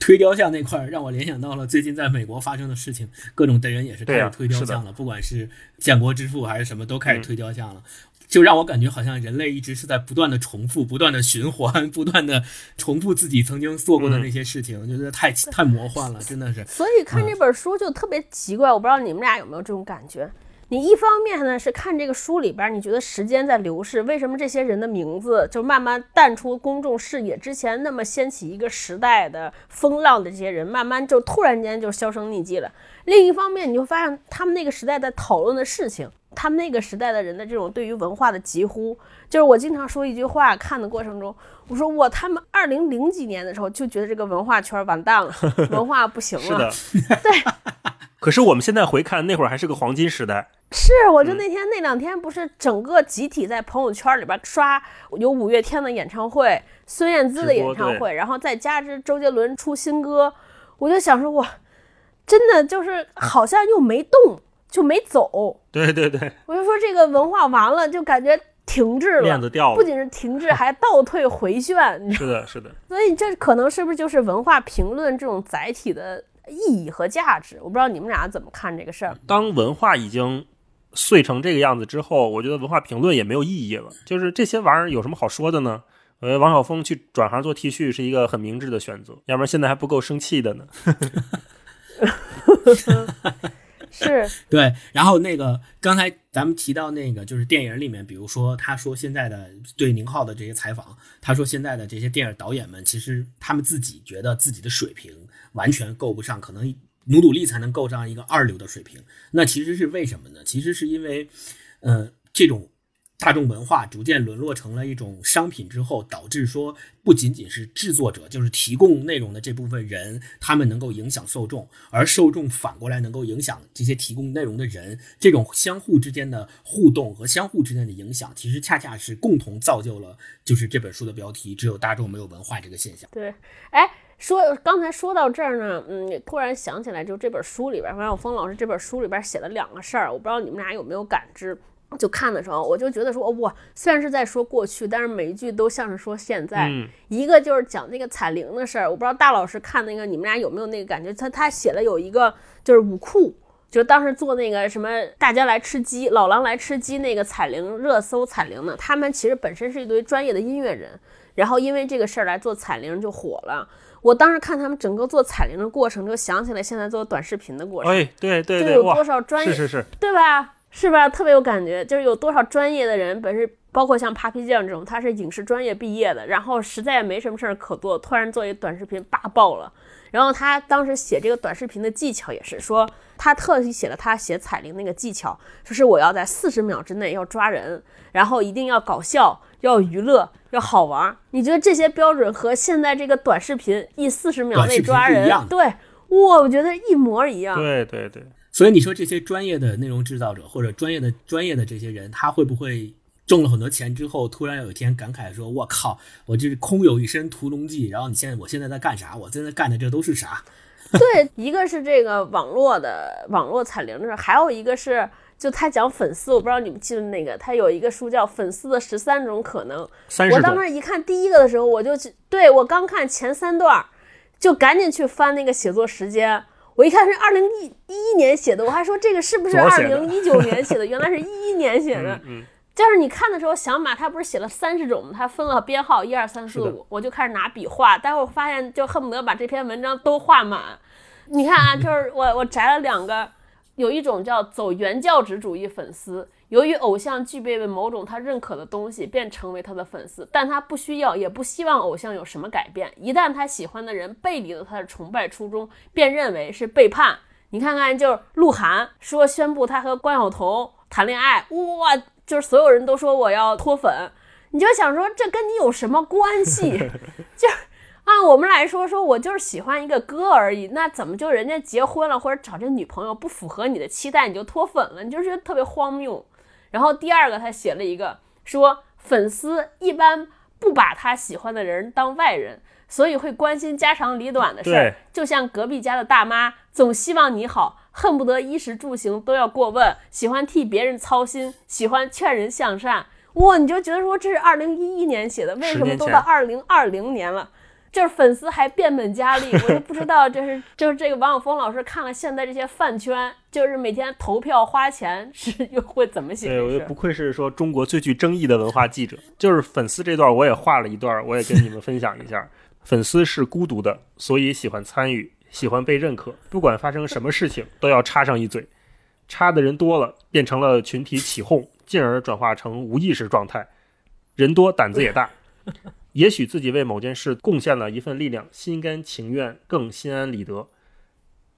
推雕像那块儿让我联想到了最近在美国发生的事情，各种的人也是开始推雕像了，不管是建国之父还是什么，都开始推雕像了。就让我感觉好像人类一直是在不断的重复、不断的循环、不断的重复自己曾经做过的那些事情，我觉得太太魔幻了，真的是。所以看这本书就特别奇怪，我不知道你们俩有没有这种感觉。你一方面呢是看这个书里边，你觉得时间在流逝，为什么这些人的名字就慢慢淡出公众视野？之前那么掀起一个时代的风浪的这些人，慢慢就突然间就销声匿迹了。另一方面，你就发现他们那个时代在讨论的事情。他们那个时代的人的这种对于文化的疾呼，就是我经常说一句话，看的过程中，我说我他们二零零几年的时候就觉得这个文化圈完蛋了，文化不行了。是的，对。可是我们现在回看，那会儿还是个黄金时代。是，我就嗯那天那两天不是整个集体在朋友圈里边刷有五月天的演唱会、孙燕姿的演唱会，然后再加之周杰伦出新歌，我就想说我，真的就是好像又没动就没走，对对对，我就说这个文化完了就感觉停滞了，链子掉了。不仅是停滞，还倒退回旋，是的，是的，所以这可能是不是就是文化评论这种载体的意义和价值？我不知道你们俩怎么看这个事儿。当文化已经碎成这个样子之后，我觉得文化评论也没有意义了。就是这些玩意儿有什么好说的呢？我觉得王晓峰去转行做 T 恤是一个很明智的选择，要不然现在还不够生气的呢。是，对，然后那个刚才咱们提到那个就是电影里面，比如说他说现在的对宁浩的这些采访，他说现在的这些电影导演们，其实他们自己觉得自己的水平完全够不上，可能努努力才能够上一个二流的水平。那其实是为什么呢？其实是因为，嗯，这种大众文化逐渐沦落成了一种商品之后，导致说不仅仅是制作者，就是提供内容的这部分人，他们能够影响受众，而受众反过来能够影响这些提供内容的人，这种相互之间的互动和相互之间的影响，其实恰恰是共同造就了就是这本书的标题“只有大众没有文化”这个现象。对，哎，说刚才说到这儿呢，嗯，突然想起来，就这本书里边，王晓峰老师这本书里边写了两个事儿，我不知道你们俩有没有感知。就看的时候，我就觉得说，哇，虽然是在说过去，但是每一句都像是说现在。嗯一个就是讲那个彩铃的事儿，我不知道大老师看那个，你们俩有没有那个感觉？他他写了有一个就是武库，就当时做那个什么大家来吃鸡，老狼来吃鸡那个彩铃热搜彩铃呢，他们其实本身是一堆专业的音乐人，然后因为这个事儿来做彩铃就火了。我当时看他们整个做彩铃的过程，就想起来现在做短视频的过程，哎，对对对，就有多哇，少专业是是是，对吧？是吧？特别有感觉，就是有多少专业的人，本身包括像 Papi 酱这种，他是影视专业毕业的，然后实在没什么事儿可做，突然做一短视频叭爆了。然后他当时写这个短视频的技巧也是说，他特意写了他写彩铃那个技巧，就是我要在四十秒之内要抓人，然后一定要搞笑，要娱乐，要好玩。你觉得这些标准和现在这个短视频一四十秒内抓人对，哇，我觉得一模一样。对对对，所以你说这些专业的内容制造者或者专业的专业的这些人，他会不会挣了很多钱之后，突然有一天感慨说：“我靠，我这是空有一身屠龙记，然后你现在我现在在干啥？我现在干的这都是啥 对，一个是这个网络的网络彩铃的事儿，还有一个是就他讲粉丝，我不知道你们记得那个，他有一个书叫《粉丝的十三种可能》。我当时一看第一个的时候，我就去对我刚看前三段儿，就赶紧去翻那个写作时间。我一看是二零一一一年写的，我还说这个是不是二零一九年写的？原来是一一年写的。嗯，就是你看的时候想码，他不是写了三十种吗？他分了编号一二三四五，我就开始拿笔画。待会儿发现就恨不得把这篇文章都画满。你看啊，就是我我摘了两个，有一种叫走原教旨主义粉丝，由于偶像具备了某种他认可的东西，便成为他的粉丝，但他不需要也不希望偶像有什么改变。一旦他喜欢的人背离了他的崇拜初衷，便认为是背叛。你看看，就是鹿晗说宣布他和关晓彤谈恋爱，哇，就是所有人都说我要脱粉，你就想说这跟你有什么关系？就按我们来说，说我就是喜欢一个歌而已，那怎么就人家结婚了或者找这女朋友不符合你的期待，你就脱粉了？你就觉得特别荒谬。然后第二个，他写了一个说，粉丝一般不把他喜欢的人当外人，所以会关心家长里短的事儿对，就像隔壁家的大妈，总希望你好，恨不得衣食住行都要过问，喜欢替别人操心，喜欢劝人向善。哇，你就觉得说这是二零一一年写的，为什么都到二零二零年了？就是粉丝还变本加厉，我就不知 道这是就是这个王晓峰老师看了现在这些饭圈，就是每天投票花钱是又会怎么写对，我觉得不？愧是说中国最具争议的文化记者。就是粉丝这段我也画了一段，我也跟你们分享一下。粉丝是孤独的，所以喜欢参与，喜欢被认可，不管发生什么事情都要插上一嘴。插的人多了，变成了群体起哄，进而转化成无意识状态。人多胆子也大，也许自己为某件事贡献了一份力量，心甘情愿，更心安理得。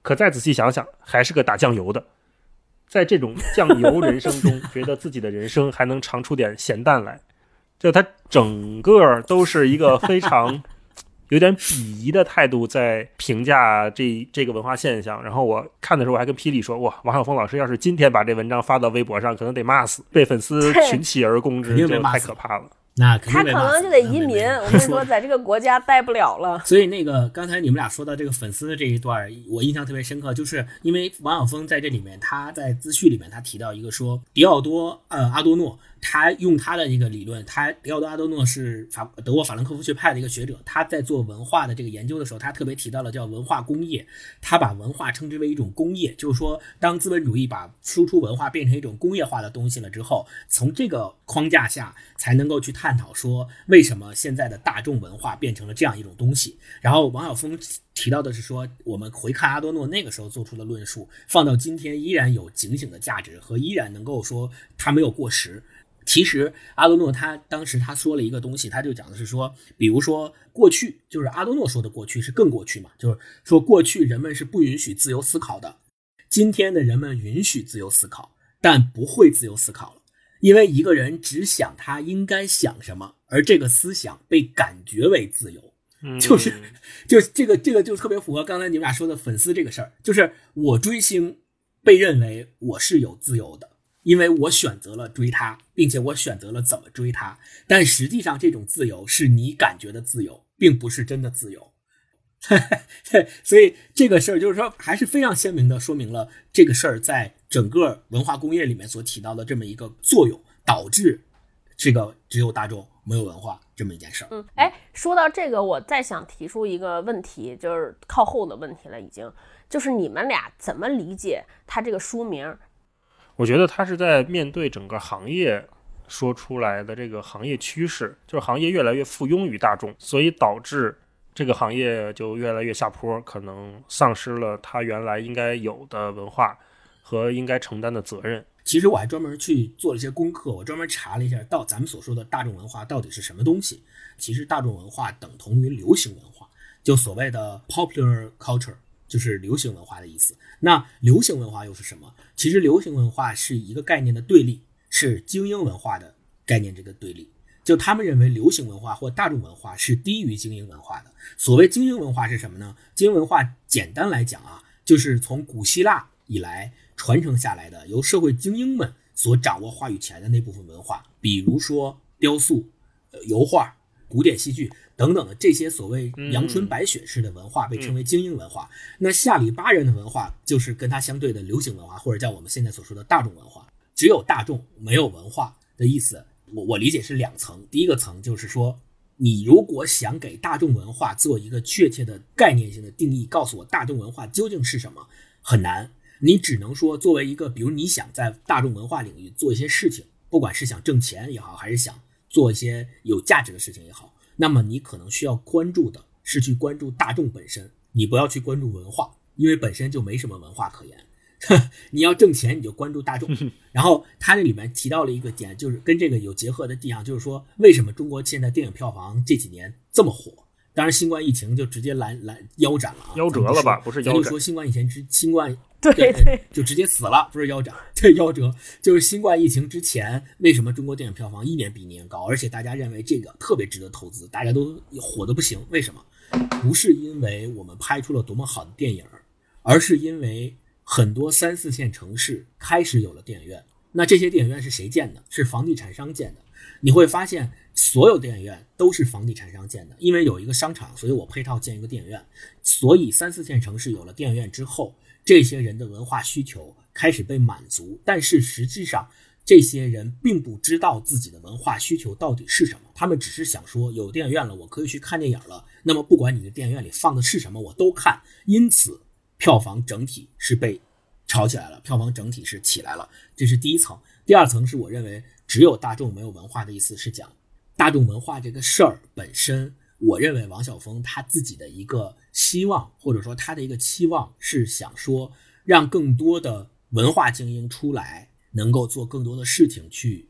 可再仔细想想，还是个打酱油的。在这种酱油人生中，觉得自己的人生还能尝出点咸淡来，就他整个都是一个非常 有点鄙夷的态度在评价这这个文化现象。然后我看的时候，我还跟霹雳说：“哇，王晓峰老师要是今天把这文章发到微博上，可能得骂死，被粉丝群起而攻之，肯定被就太可怕了。那肯他可能就得移民。我跟你说，在这个国家待不了了。所以那个刚才你们俩说到这个粉丝的这一段，我印象特别深刻，就是因为王晓峰在这里面，他在自序里面他提到一个说，迪奥多呃阿多诺，他用他的一个理论，他迪奥多阿多诺是法德国法兰克福学派的一个学者，他在做文化的这个研究的时候，他特别提到了叫文化工业，他把文化称之为一种工业，就是说当资本主义把输出文化变成一种工业化的东西了之后，从这个框架下才能够去探讨说为什么现在的大众文化变成了这样一种东西。然后王晓峰提到的是说，我们回看阿多诺那个时候做出的论述，放到今天依然有警醒的价值和依然能够说他没有过时。其实阿多诺他当时他说了一个东西，他就讲的是说，比如说过去，就是阿多诺说的过去是更过去嘛，就是说过去人们是不允许自由思考的，今天的人们允许自由思考，但不会自由思考了，因为一个人只想他应该想什么，而这个思想被感觉为自由。就是就这个这个就特别符合刚才你们俩说的粉丝这个事儿，就是我追星被认为我是有自由的，因为我选择了追他，并且我选择了怎么追他，但实际上这种自由是你感觉的自由，并不是真的自由。所以这个事儿就是说，还是非常鲜明的说明了这个事儿在整个文化工业里面所起到的这么一个作用，导致这个只有大众没有文化这么一件事儿。嗯，哎，说到这个，我再想提出一个问题，就是靠后的问题了，已经，就是你们俩怎么理解他这个书名？我觉得他是在面对整个行业说出来的这个行业趋势，就是行业越来越附庸于大众，所以导致这个行业就越来越下坡，可能丧失了他原来应该有的文化和应该承担的责任。其实我还专门去做了一些功课，我专门查了一下，到咱们所说的大众文化到底是什么东西。其实大众文化等同于流行文化，就所谓的 popular culture，就是流行文化的意思。那流行文化又是什么？其实流行文化是一个概念的对立，是精英文化的概念这个对立。就他们认为流行文化或大众文化是低于精英文化的。所谓精英文化是什么呢？精英文化简单来讲啊，就是从古希腊以来传承下来的，由社会精英们所掌握话语权的那部分文化，比如说雕塑、呃油画、古典戏剧等等的这些所谓阳春白雪式的文化，被称为精英文化。那下里巴人的文化就是跟它相对的流行文化，或者叫我们现在所说的大众文化。只有大众没有文化的意思，我我理解是两层。第一个层就是说，你如果想给大众文化做一个确切的概念性的定义，告诉我大众文化究竟是什么，很难。你只能说，作为一个，比如你想在大众文化领域做一些事情，不管是想挣钱也好，还是想做一些有价值的事情也好，那么你可能需要关注的是去关注大众本身，你不要去关注文化，因为本身就没什么文化可言。你要挣钱，你就关注大众。然后他这里面提到了一个点，就是跟这个有结合的地方，就是说为什么中国现在电影票房这几年这么火？当然，新冠疫情就直接拦拦腰斩了啊，夭折了吧不是腰斩咱就说新冠以前之新冠对对对，就直接死了，不是夭折，对夭折，就是新冠疫情之前，为什么中国电影票房一年比一年高，而且大家认为这个特别值得投资，大家都火的不行，为什么？不是因为我们拍出了多么好的电影，而是因为很多三四线城市开始有了电影院。那这些电影院是谁建的？是房地产商建的。你会发现，所有电影院都是房地产商建的，因为有一个商场，所以我配套建一个电影院。所以三四线城市有了电影院之后，这些人的文化需求开始被满足，但是实际上，这些人并不知道自己的文化需求到底是什么，他们只是想说有电影院了，我可以去看电影了。那么不管你的电影院里放的是什么，我都看。因此，票房整体是被炒起来了，票房整体是起来了，这是第一层。第二层是我认为只有大众没有文化的意思是讲大众文化这个事儿本身。我认为王晓峰他自己的一个希望，或者说他的一个期望，是想说让更多的文化精英出来，能够做更多的事情，去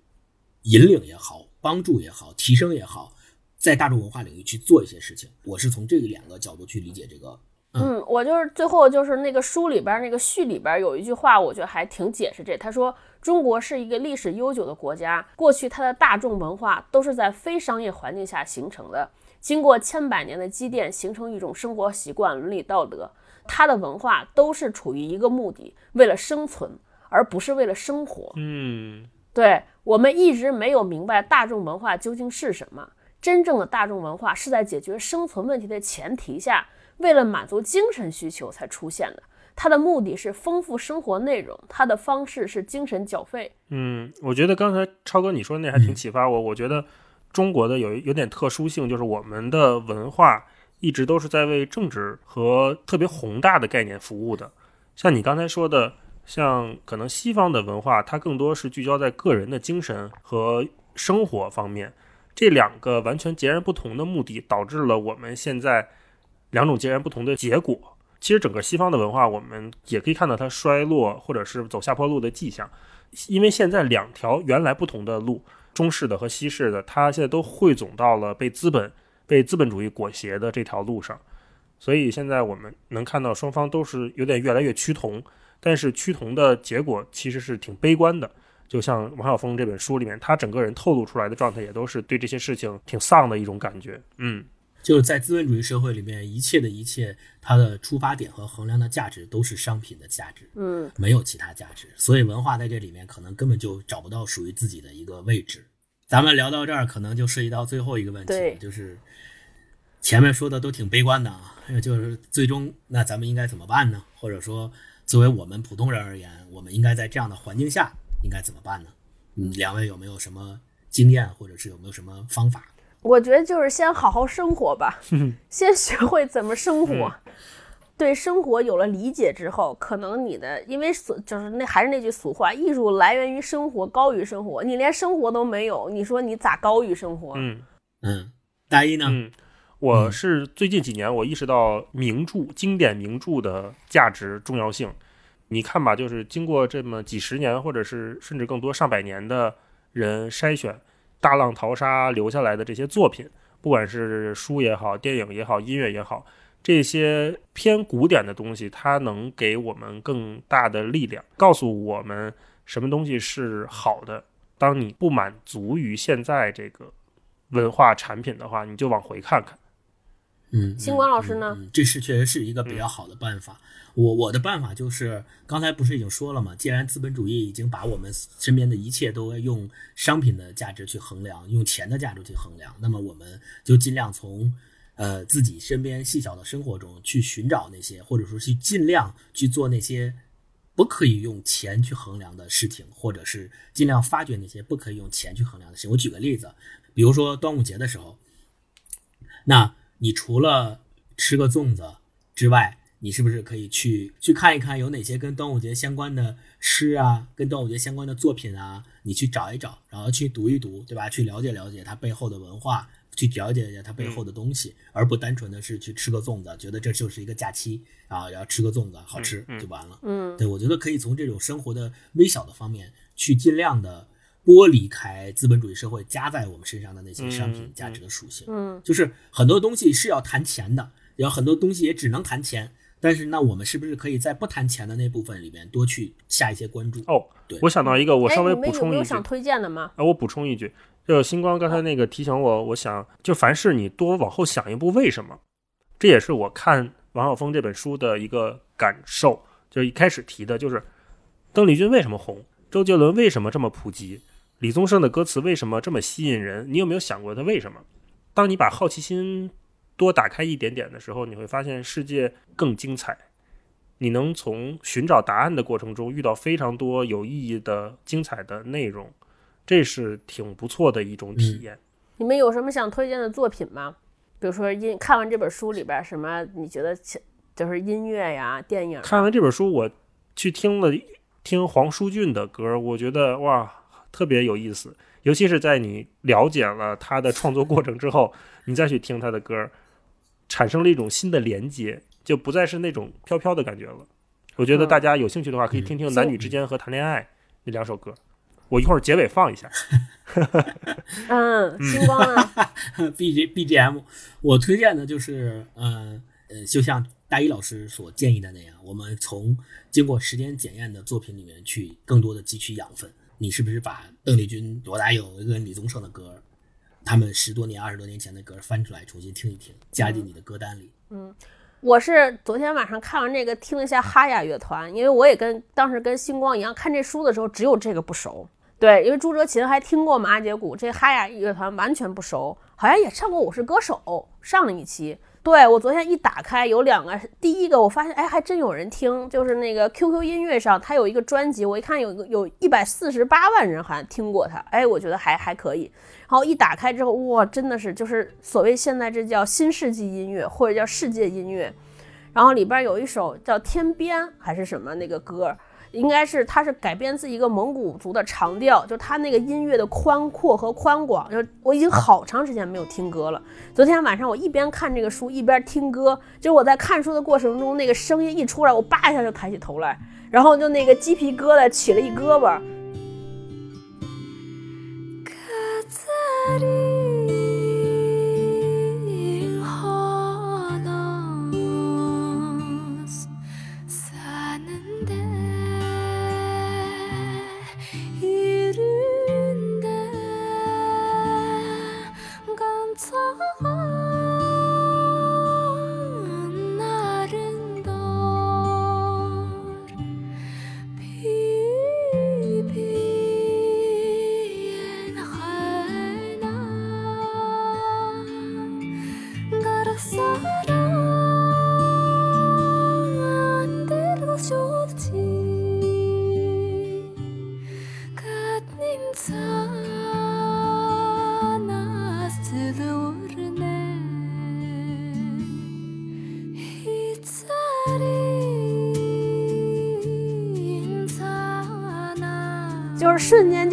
引领也好，帮助也好，提升也好，在大众文化领域去做一些事情。我是从这两个角度去理解这个。嗯，我就是最后就是那个书里边那个序里边有一句话，我觉得还挺解释这。他说，中国是一个历史悠久的国家，过去它的大众文化都是在非商业环境下形成的。经过千百年的积淀，形成一种生活习惯、伦理道德。它的文化都是处于一个目的，为了生存，而不是为了生活。嗯对我们一直没有明白大众文化究竟是什么。真正的大众文化是在解决生存问题的前提下，为了满足精神需求才出现的。它的目的是丰富生活内容，它的方式是精神缴费。嗯，我觉得刚才超哥你说那还挺启发我。我觉得中国的有有点特殊性，就是我们的文化一直都是在为政治和特别宏大的概念服务的。像你刚才说的，像可能西方的文化，它更多是聚焦在个人的精神和生活方面。这两个完全截然不同的目的，导致了我们现在两种截然不同的结果。其实整个西方的文化，我们也可以看到它衰落或者是走下坡路的迹象，因为现在两条原来不同的路，中式的和西式的，它现在都汇总到了被资本、被资本主义裹挟的这条路上，所以现在我们能看到双方都是有点越来越趋同，但是趋同的结果其实是挺悲观的。就像王晓峰这本书里面，他整个人透露出来的状态，也都是对这些事情挺丧的一种感觉。嗯，就是在资本主义社会里面，一切的一切，它的出发点和衡量的价值都是商品的价值，嗯，没有其他价值。所以文化在这里面可能根本就找不到属于自己的一个位置。咱们聊到这儿，可能就涉及到最后一个问题了，就是前面说的都挺悲观的啊，就是最终那咱们应该怎么办呢？或者说，作为我们普通人而言，我们应该在这样的环境下应该怎么办呢？嗯，两位有没有什么经验，或者是有没有什么方法？我觉得就是先好好生活吧，先学会怎么生活。对生活有了理解之后，可能你的因为俗就是那还是那句俗话，艺术来源于生活，高于生活。你连生活都没有，你说你咋高于生活？嗯嗯，大一呢？嗯，我是最近几年我意识到名著、经典名著的价值重要性。你看吧，就是经过这么几十年，或者是甚至更多上百年的人筛选，大浪淘沙留下来的这些作品，不管是书也好、电影也好、音乐也好，这些偏古典的东西，它能给我们更大的力量，告诉我们什么东西是好的。当你不满足于现在这个文化产品的话，你就往回看看。嗯，星光老师呢嗯？嗯这是确实是一个比较好的办法。我我的办法就是，刚才不是已经说了吗？既然资本主义已经把我们身边的一切都用商品的价值去衡量，用钱的价值去衡量，那么我们就尽量从呃自己身边细小的生活中去寻找那些，或者说去尽量去做那些不可以用钱去衡量的事情，或者是尽量发掘那些不可以用钱去衡量的事情。我举个例子，比如说端午节的时候，那你除了吃个粽子之外，你是不是可以去去看一看有哪些跟端午节相关的诗啊，跟端午节相关的作品啊？你去找一找，然后去读一读，对吧？去了解了解它背后的文化，去了解一下它背后的东西，而不单纯的是去吃个粽子，觉得这就是一个假期啊，然后吃个粽子好吃就完了。嗯，对，我觉得可以从这种生活的微小的方面去尽量的剥离开资本主义社会加在我们身上的那些商品嗯价值的属性。嗯，就是很多东西是要谈钱的，有很多东西也只能谈钱。但是那我们是不是可以在不谈钱的那部分里面多去下一些关注？哦对，我想到一个，我哎稍微补充一句没有想，推荐的吗？啊，我补充一句，就星光刚才那个提醒我，我想就凡事你多往后想一步为什么，这也是我看王晓峰这本书的一个感受。就一开始提的就是邓丽君为什么红，周杰伦为什么这么普及，李宗盛的歌词为什么这么吸引人？你有没有想过他为什么？当你把好奇心多打开一点点的时候，你会发现世界更精彩。你能从寻找答案的过程中遇到非常多有意义的、精彩的内容，这是挺不错的一种体验。你们有什么想推荐的作品吗？比如说音看完这本书里边什么你觉得就是音乐呀、电影啊？看完这本书，我去听了听黄舒骏的歌，我觉得哇，特别有意思。尤其是在你了解了他的创作过程之后，你再去听他的歌，产生了一种新的连接，就不再是那种飘飘的感觉了。我觉得嗯大家有兴趣的话，可以听听《男女之间和谈恋爱》那两首歌。我一会儿结尾放一下。嗯，星光啊？B G B G M，我推荐的就是，嗯呃，就像大一老师所建议的那样，我们从经过时间检验的作品里面去更多的汲取养分。你是不是把邓丽君、罗大佑跟李宗盛的歌他们十多年、二十多年前的歌翻出来重新听一听，加进你的歌单里。嗯我是昨天晚上看完这个，听了一下哈雅乐团，因为我也跟当时跟星光一样，看这书的时候只有这个不熟。对，因为朱哲琴还听过马杰古，这哈雅乐团完全不熟，好像也上过《我是歌手》，上了一期。对我昨天一打开，有两个，第一个我发现，哎，还真有人听，就是那个 QQ 音乐上，它有一个专辑，我一看有个有一百四十八万人好像听过它，哎，我觉得还还可以。然后一打开之后，哇，真的是就是所谓现在这叫新世纪音乐或者叫世界音乐，然后里边有一首叫《天边》还是什么那个歌，应该是它是改编自一个蒙古族的长调，就它那个音乐的宽阔和宽广，就我已经好长时间没有听歌了。昨天晚上我一边看这个书一边听歌，就我在看书的过程中，那个声音一出来，我叭一下就抬起头来，然后就那个鸡皮疙瘩起了一胳膊。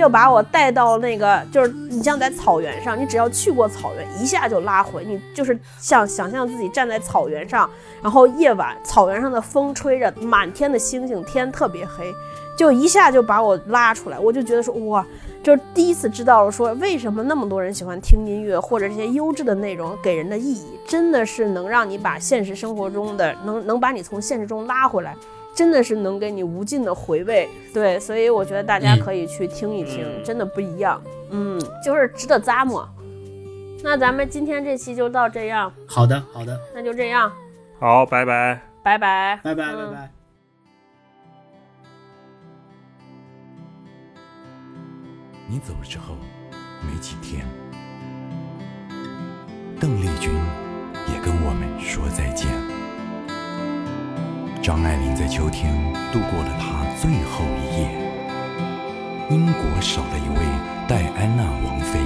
就把我带到那个，就是你像在草原上，你只要去过草原，一下就拉回你，就是像想象自己站在草原上，然后夜晚草原上的风吹着，满天的星星，天特别黑，就一下就把我拉出来，我就觉得说哇，就是第一次知道了说为什么那么多人喜欢听音乐或者这些优质的内容给人的意义，真的是能让你把现实生活中的能能把你从现实中拉回来。真的是能给你无尽的回味，对，所以我觉得大家可以去听一听，嗯。真的不一样，嗯，就是值得咂摸。那咱们今天这期就到这样，好的，好的，那就这样，好，拜拜。拜拜，拜拜，嗯。拜拜。你走了之后没几天，邓丽君也跟我们说再见。张爱玲在秋天度过了她最后一夜。英国少了一位戴安娜王妃。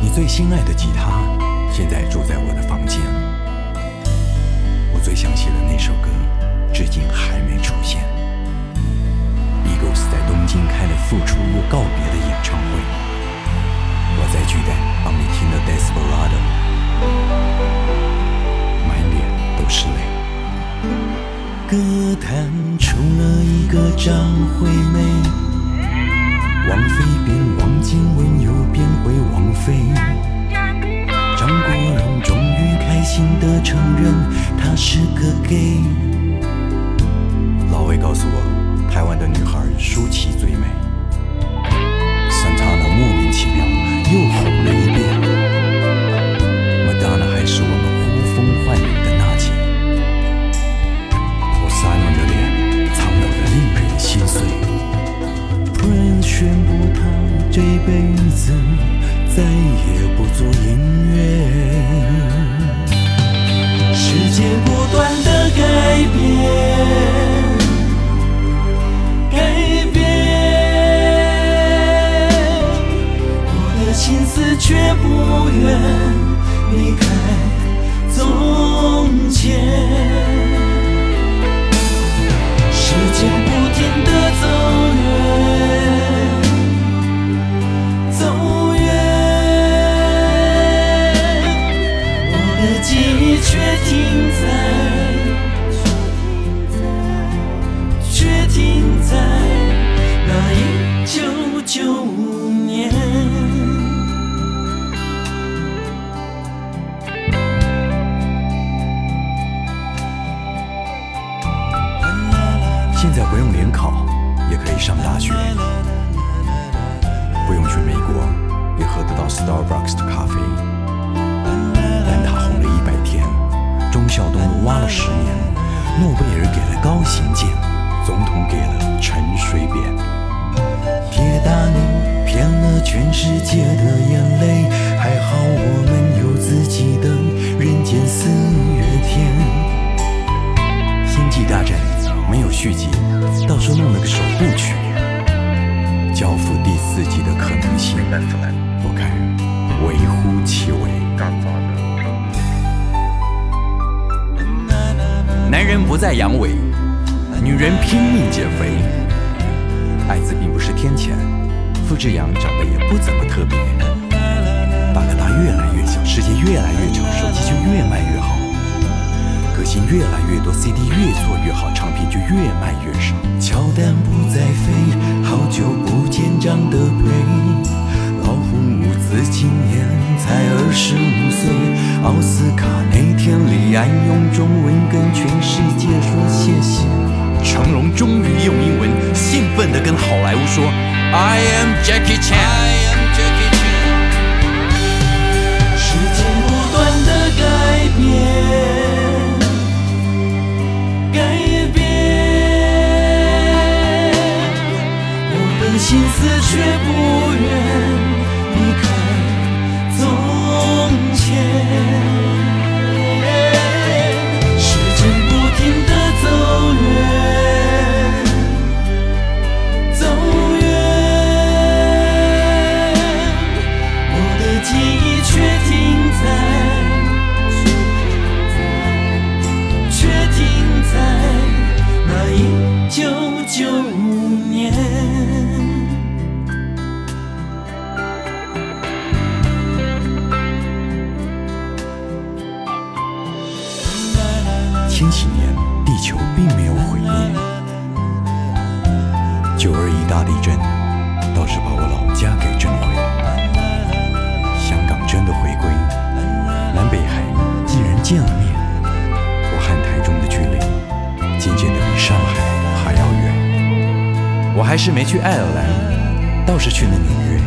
你最心爱的吉他现在住在我的房间。我最想写的那首歌，至今还没出现。Eagles 在东京开了复出又告别的演唱会，我在巨蛋帮你听了 Desperado，满脸都是泪。歌坛出了一个张惠妹，王菲变王静雯又变回王菲。张国荣终于开心地承认他是个 gay。老魏告诉我，台湾的女孩舒淇最美。沈腾那莫名其妙又红宣布他这辈子再也不做音乐。世界不断的改变。改变，我的心思却不愿离开从前。停在，停在那一九九五年。现在不用联考，也可以上大学，不用去美国，也喝得到 Starbucks 的咖啡。挖了十年，诺贝尔给了高行健，总统给了陈水扁。铁达尼骗了全世界的眼泪，还好我们有自己的人间四月天。星际大战没有续集，到时候弄了个首部曲。交付第四季的可能性，我看微乎其微。男人不再阳痿，女人拼命减肥。艾滋并不是天谴，付志阳长得也不怎么特别。大哥大越来越小，世界越来越丑，手机就越卖越好。歌星越来越多，CD 越做越好，唱片就越卖越少。乔丹不再飞，好久不见长得肥。老虎伍兹今年才二十五岁，奥斯卡那天李安用中文跟全世界说谢谢。成龙终于用英文兴奋地跟好莱坞说：“I am Jackie Chan。”时间不断的改变，改变，我的心思却不愿地震倒是把我老家给震毁了。香港真的回归，南北海既然见了面，我和台中的距离渐渐的比上海还要远。我还是没去爱尔兰，倒是去了纽约。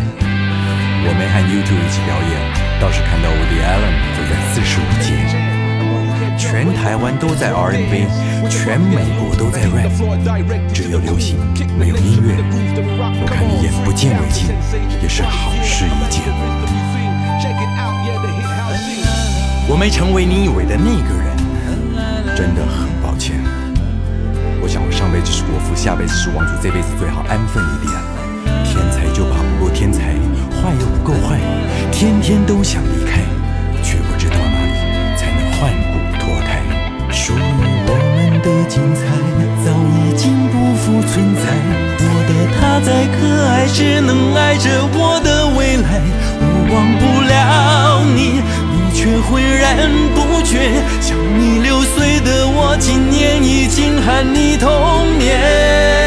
我没和 U2 一起表演，倒是看到 Woody Allen 走在四十五街。全台湾都在 R&B，全美国都在 rap，只有流行没有音乐。我看你眼不见为净，也是好事一件。我没成为你以为的那个人，真的很抱歉。我想我上辈子是国父，下辈子是王子，这辈子最好安分一点。天才就怕不够天才，坏又不够坏，天天都想离开，却不知道哪里才能换骨脱胎。属于我们的精彩在。乎的他再可爱，只能爱着我的未来。我忘不了你，你却浑然不觉。像你六岁的我，今年已经喊你童年。